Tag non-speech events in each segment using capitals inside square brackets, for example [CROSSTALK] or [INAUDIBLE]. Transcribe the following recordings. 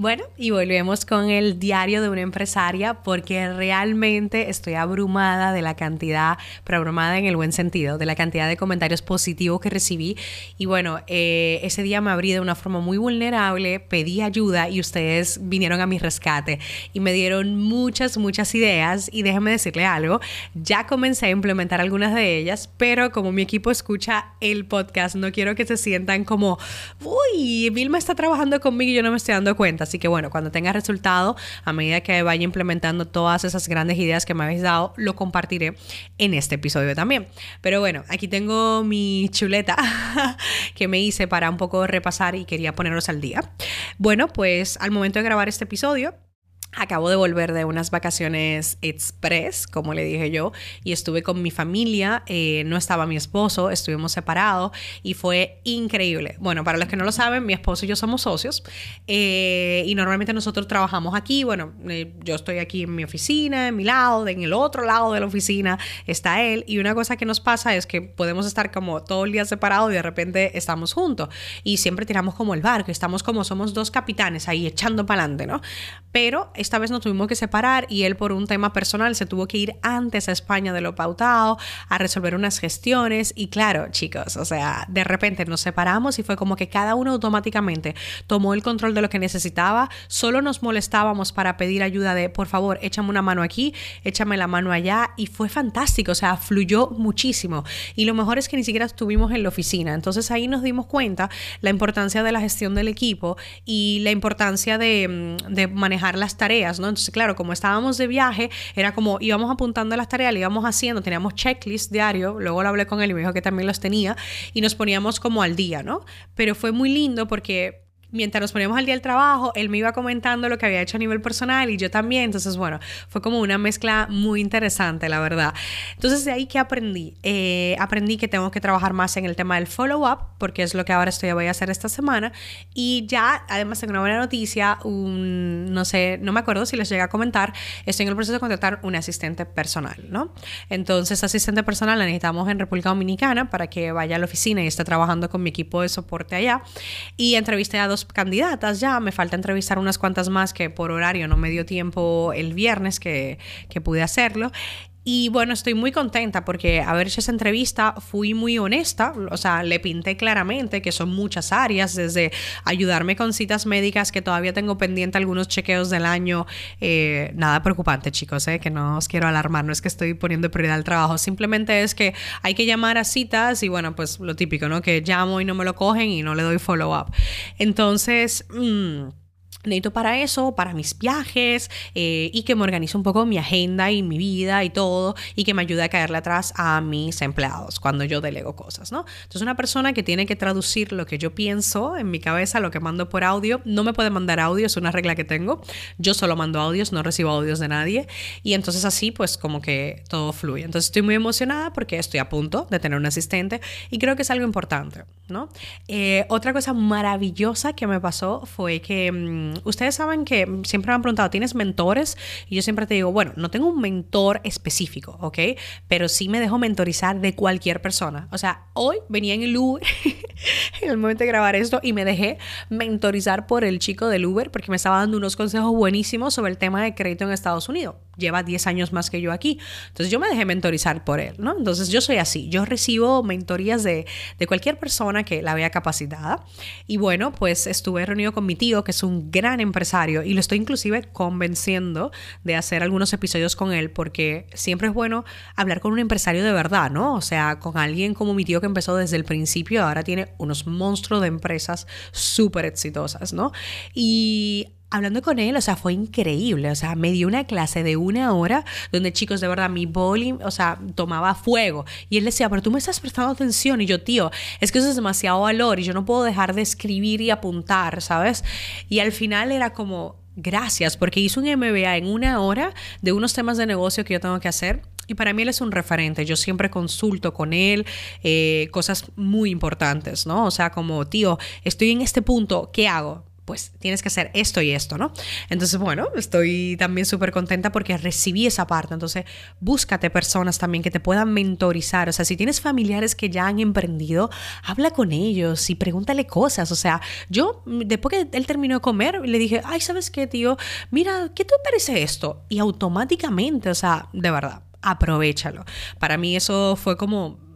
Bueno, y volvemos con el diario de una empresaria porque realmente estoy abrumada de la cantidad, pero abrumada en el buen sentido, de la cantidad de comentarios positivos que recibí. Y bueno, eh, ese día me abrí de una forma muy vulnerable, pedí ayuda y ustedes vinieron a mi rescate y me dieron muchas, muchas ideas. Y déjenme decirle algo, ya comencé a implementar algunas de ellas, pero como mi equipo escucha el podcast, no quiero que se sientan como, uy, Vilma está trabajando conmigo y yo no me estoy dando cuenta Así que bueno, cuando tenga resultado, a medida que vaya implementando todas esas grandes ideas que me habéis dado, lo compartiré en este episodio también. Pero bueno, aquí tengo mi chuleta [LAUGHS] que me hice para un poco repasar y quería ponerlos al día. Bueno, pues al momento de grabar este episodio, Acabo de volver de unas vacaciones express, como le dije yo, y estuve con mi familia, eh, no estaba mi esposo, estuvimos separados y fue increíble. Bueno, para los que no lo saben, mi esposo y yo somos socios eh, y normalmente nosotros trabajamos aquí, bueno, eh, yo estoy aquí en mi oficina, en mi lado, en el otro lado de la oficina está él y una cosa que nos pasa es que podemos estar como todo el día separados y de repente estamos juntos y siempre tiramos como el barco, estamos como somos dos capitanes ahí echando para adelante, ¿no? Pero esta vez nos tuvimos que separar y él por un tema personal se tuvo que ir antes a España de lo pautado a resolver unas gestiones. Y claro, chicos, o sea, de repente nos separamos y fue como que cada uno automáticamente tomó el control de lo que necesitaba, solo nos molestábamos para pedir ayuda de, por favor, échame una mano aquí, échame la mano allá y fue fantástico, o sea, fluyó muchísimo. Y lo mejor es que ni siquiera estuvimos en la oficina, entonces ahí nos dimos cuenta la importancia de la gestión del equipo y la importancia de, mm, de manejar las tareas ¿no? Entonces, claro, como estábamos de viaje, era como íbamos apuntando las tareas, le íbamos haciendo, teníamos checklist diario, luego lo hablé con él y me dijo que también los tenía, y nos poníamos como al día, ¿no? Pero fue muy lindo porque mientras nos poníamos al día del trabajo, él me iba comentando lo que había hecho a nivel personal y yo también. Entonces, bueno, fue como una mezcla muy interesante, la verdad. Entonces, de ahí que aprendí. Eh, aprendí que tengo que trabajar más en el tema del follow-up, porque es lo que ahora estoy voy a hacer esta semana. Y ya, además, tengo una buena noticia. Un, no sé, no me acuerdo si les llega a comentar. Estoy en el proceso de contratar un asistente personal, ¿no? Entonces, asistente personal la necesitamos en República Dominicana para que vaya a la oficina y esté trabajando con mi equipo de soporte allá. Y entrevisté a dos candidatas ya, me falta entrevistar unas cuantas más que por horario no me dio tiempo el viernes que, que pude hacerlo. Y bueno, estoy muy contenta porque haber hecho esa entrevista fui muy honesta, o sea, le pinté claramente que son muchas áreas, desde ayudarme con citas médicas que todavía tengo pendiente algunos chequeos del año, eh, nada preocupante chicos, eh, que no os quiero alarmar, no es que estoy poniendo prioridad al trabajo, simplemente es que hay que llamar a citas y bueno, pues lo típico, ¿no? Que llamo y no me lo cogen y no le doy follow up. Entonces... Mmm, necesito para eso, para mis viajes eh, y que me organice un poco mi agenda y mi vida y todo y que me ayude a caerle atrás a mis empleados cuando yo delego cosas, ¿no? Entonces una persona que tiene que traducir lo que yo pienso en mi cabeza, lo que mando por audio, no me puede mandar audio, es una regla que tengo, yo solo mando audios, no recibo audios de nadie y entonces así pues como que todo fluye. Entonces estoy muy emocionada porque estoy a punto de tener un asistente y creo que es algo importante, ¿no? Eh, otra cosa maravillosa que me pasó fue que... Mm, ustedes saben que siempre me han preguntado, ¿tienes mentores? Y yo siempre te digo, bueno, no tengo un mentor específico, ¿ok? Pero sí me dejo mentorizar de cualquier persona. O sea, hoy venía en el Uber, [LAUGHS] en el momento de grabar esto, y me dejé mentorizar por el chico del Uber porque me estaba dando unos consejos buenísimos sobre el tema de crédito en Estados Unidos lleva 10 años más que yo aquí. Entonces yo me dejé mentorizar por él, ¿no? Entonces yo soy así, yo recibo mentorías de, de cualquier persona que la vea capacitada. Y bueno, pues estuve reunido con mi tío, que es un gran empresario, y lo estoy inclusive convenciendo de hacer algunos episodios con él, porque siempre es bueno hablar con un empresario de verdad, ¿no? O sea, con alguien como mi tío que empezó desde el principio, ahora tiene unos monstruos de empresas súper exitosas, ¿no? Y hablando con él, o sea, fue increíble. O sea, me dio una clase de una hora donde, chicos, de verdad, mi boli, o sea, tomaba fuego. Y él decía, pero tú me estás prestando atención. Y yo, tío, es que eso es demasiado valor y yo no puedo dejar de escribir y apuntar, ¿sabes? Y al final era como, gracias, porque hizo un MBA en una hora de unos temas de negocio que yo tengo que hacer Y para mí él es un referente. Yo siempre consulto con él eh, cosas muy importantes, ¿no? O sea, como, tío, estoy en este punto, ¿qué hago? Pues tienes que hacer esto y esto, ¿no? Entonces, bueno, estoy también súper contenta porque recibí esa parte. Entonces, búscate personas también que te puedan mentorizar. O sea, si tienes familiares que ya han emprendido, habla con ellos y pregúntale cosas. O sea, yo, después que él terminó de comer, le dije, ay, ¿sabes qué, tío? Mira, ¿qué te parece esto? Y automáticamente, o sea, de verdad, aprovechalo. Para mí eso fue como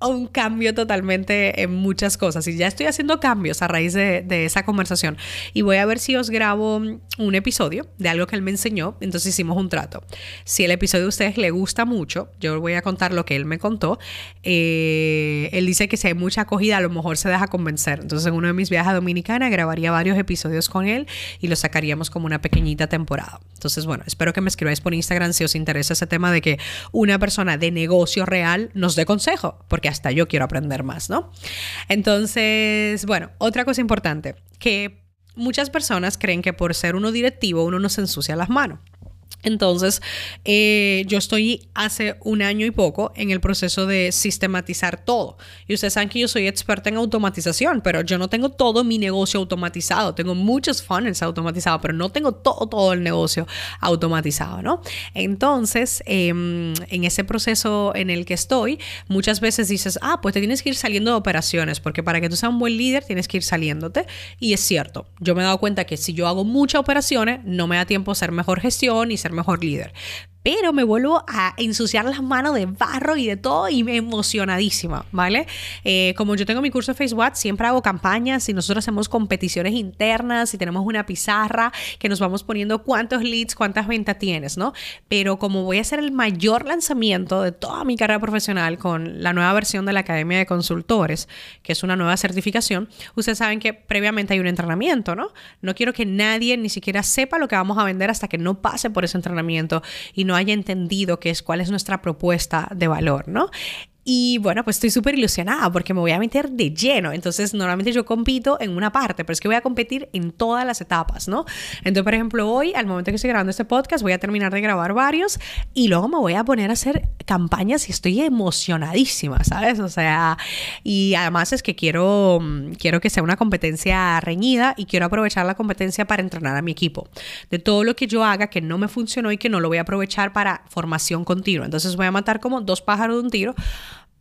un cambio totalmente en muchas cosas y ya estoy haciendo cambios a raíz de, esa conversación y voy a ver si os grabo un episodio de algo que él me enseñó, entonces hicimos un trato. Si el episodio a ustedes le gusta mucho, yo voy a contar lo que él me contó. Eh, él dice que si hay mucha acogida a lo mejor se deja convencer, entonces en uno de mis viajes a Dominicana grabaría varios episodios con él y los sacaríamos como una pequeñita temporada. Entonces bueno, espero que me escribáis por Instagram si os interesa ese tema de que una persona de negocio real nos dé consejo, porque hasta yo quiero aprender más, ¿no? Entonces, bueno, otra cosa importante, que muchas personas creen que por ser uno directivo uno no se ensucia las manos. Entonces, eh, yo estoy hace un año y poco en el proceso de sistematizar todo. Y ustedes saben que yo soy experta en automatización, pero yo no tengo todo mi negocio automatizado. Tengo muchos funnels automatizados, pero no tengo todo, todo el negocio automatizado, ¿no? Entonces, em, en ese proceso en el que estoy, muchas veces dices, ah, pues te tienes que ir saliendo de operaciones, porque para que tú seas un buen líder tienes que ir saliéndote. Y es cierto, yo me he dado cuenta que si yo hago muchas operaciones, no me da tiempo a hacer mejor gestión y ser mejor líder pero me vuelvo a ensuciar las manos de barro y de todo y me emocionadísima, ¿vale? Eh, como yo tengo mi curso de Facebook, siempre hago campañas y nosotros hacemos competiciones internas y tenemos una pizarra que nos vamos poniendo cuántos leads, cuántas ventas tienes, ¿no? Pero como voy a hacer el mayor lanzamiento de toda mi carrera profesional con la nueva versión de la Academia de Consultores, que es una nueva certificación, ustedes saben que previamente hay un entrenamiento, ¿no? No quiero que nadie ni siquiera sepa lo que vamos a vender hasta que no pase por ese entrenamiento y no haya entendido qué es cuál es nuestra propuesta de valor, ¿no? Y bueno, pues estoy súper ilusionada porque me voy a meter de lleno. Entonces, normalmente yo compito en una parte, pero es que voy a competir en todas las etapas, ¿no? Entonces, por ejemplo, hoy, al momento que estoy grabando este podcast, voy a terminar de grabar varios y luego me voy a poner a hacer campañas y estoy emocionadísima, ¿sabes? O sea, y además es que quiero, quiero que sea una competencia reñida y quiero aprovechar la competencia para entrenar a mi equipo. De todo lo que yo haga que no me funcionó y que no lo voy a aprovechar para formación continua. Entonces, voy a matar como dos pájaros de un tiro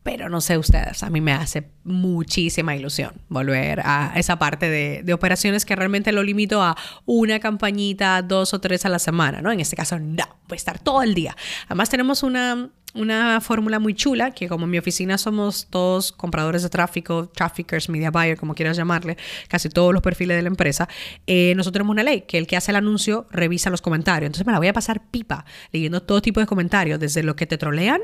pero no sé ustedes, a mí me hace muchísima ilusión volver a esa parte de, operaciones que realmente lo limito a una campañita, dos o tres a la semana, ¿no? En este caso, no, voy estar todo el día. Además, tenemos una una fórmula muy chula, que como en mi oficina somos todos compradores de tráfico, traffickers, media buyer, como quieras llamarle, casi todos los perfiles de la empresa, eh, nosotros tenemos una ley que el que hace el anuncio revisa los comentarios. Entonces me la voy a pasar pipa, leyendo todo tipo de comentarios, desde lo que te trolean,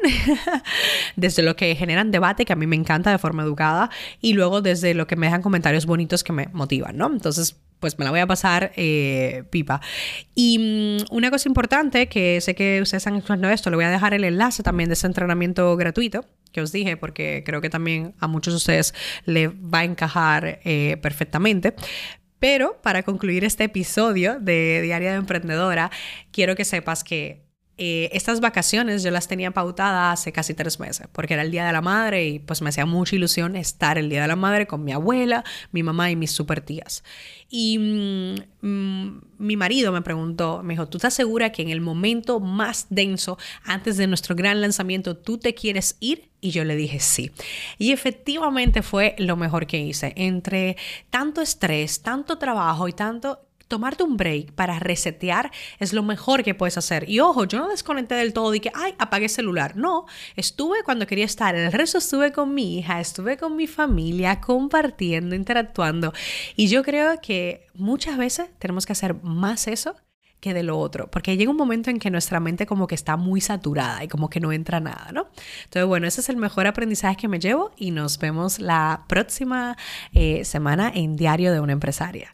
[LAUGHS] desde lo que generan debate, que a mí me encanta de forma educada, y luego desde lo que me dejan comentarios bonitos que me motivan, ¿no? Entonces pues me la voy a pasar eh, pipa. Y mm, una cosa importante, que sé que ustedes están escuchando esto, le voy a dejar el enlace también de ese entrenamiento gratuito que os dije, porque creo que también a muchos de ustedes le va a encajar eh, perfectamente. Pero para concluir este episodio de Diario de Emprendedora, quiero que sepas que eh, estas vacaciones yo las tenía pautadas hace casi tres meses, porque era el Día de la Madre y pues me hacía mucha ilusión estar el Día de la Madre con mi abuela, mi mamá y mis super tías. Y mm, mm, mi marido me preguntó, me dijo, ¿tú estás segura que en el momento más denso, antes de nuestro gran lanzamiento, tú te quieres ir? Y yo le dije sí. Y efectivamente fue lo mejor que hice. Entre tanto estrés, tanto trabajo y tanto tomarte un break para resetear es lo mejor que puedes hacer. Y ojo, yo no desconecté del todo y que, ay, apagué el celular. No, estuve cuando quería estar. El resto estuve con mi hija, estuve con mi familia, compartiendo, interactuando. Y yo creo que muchas veces tenemos que hacer más eso que de lo otro, porque llega un momento en que nuestra mente como que está muy saturada y como que no entra nada, ¿no? Entonces, bueno, ese es el mejor aprendizaje que me llevo y nos vemos la próxima eh, semana en Diario de una Empresaria.